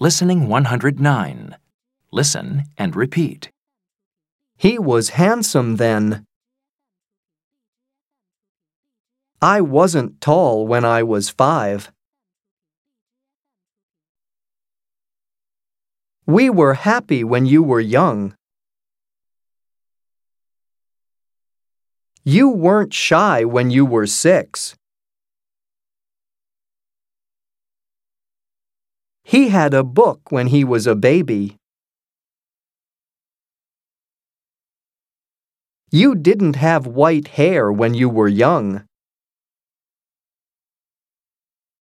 Listening 109. Listen and repeat. He was handsome then. I wasn't tall when I was five. We were happy when you were young. You weren't shy when you were six. He had a book when he was a baby. You didn't have white hair when you were young.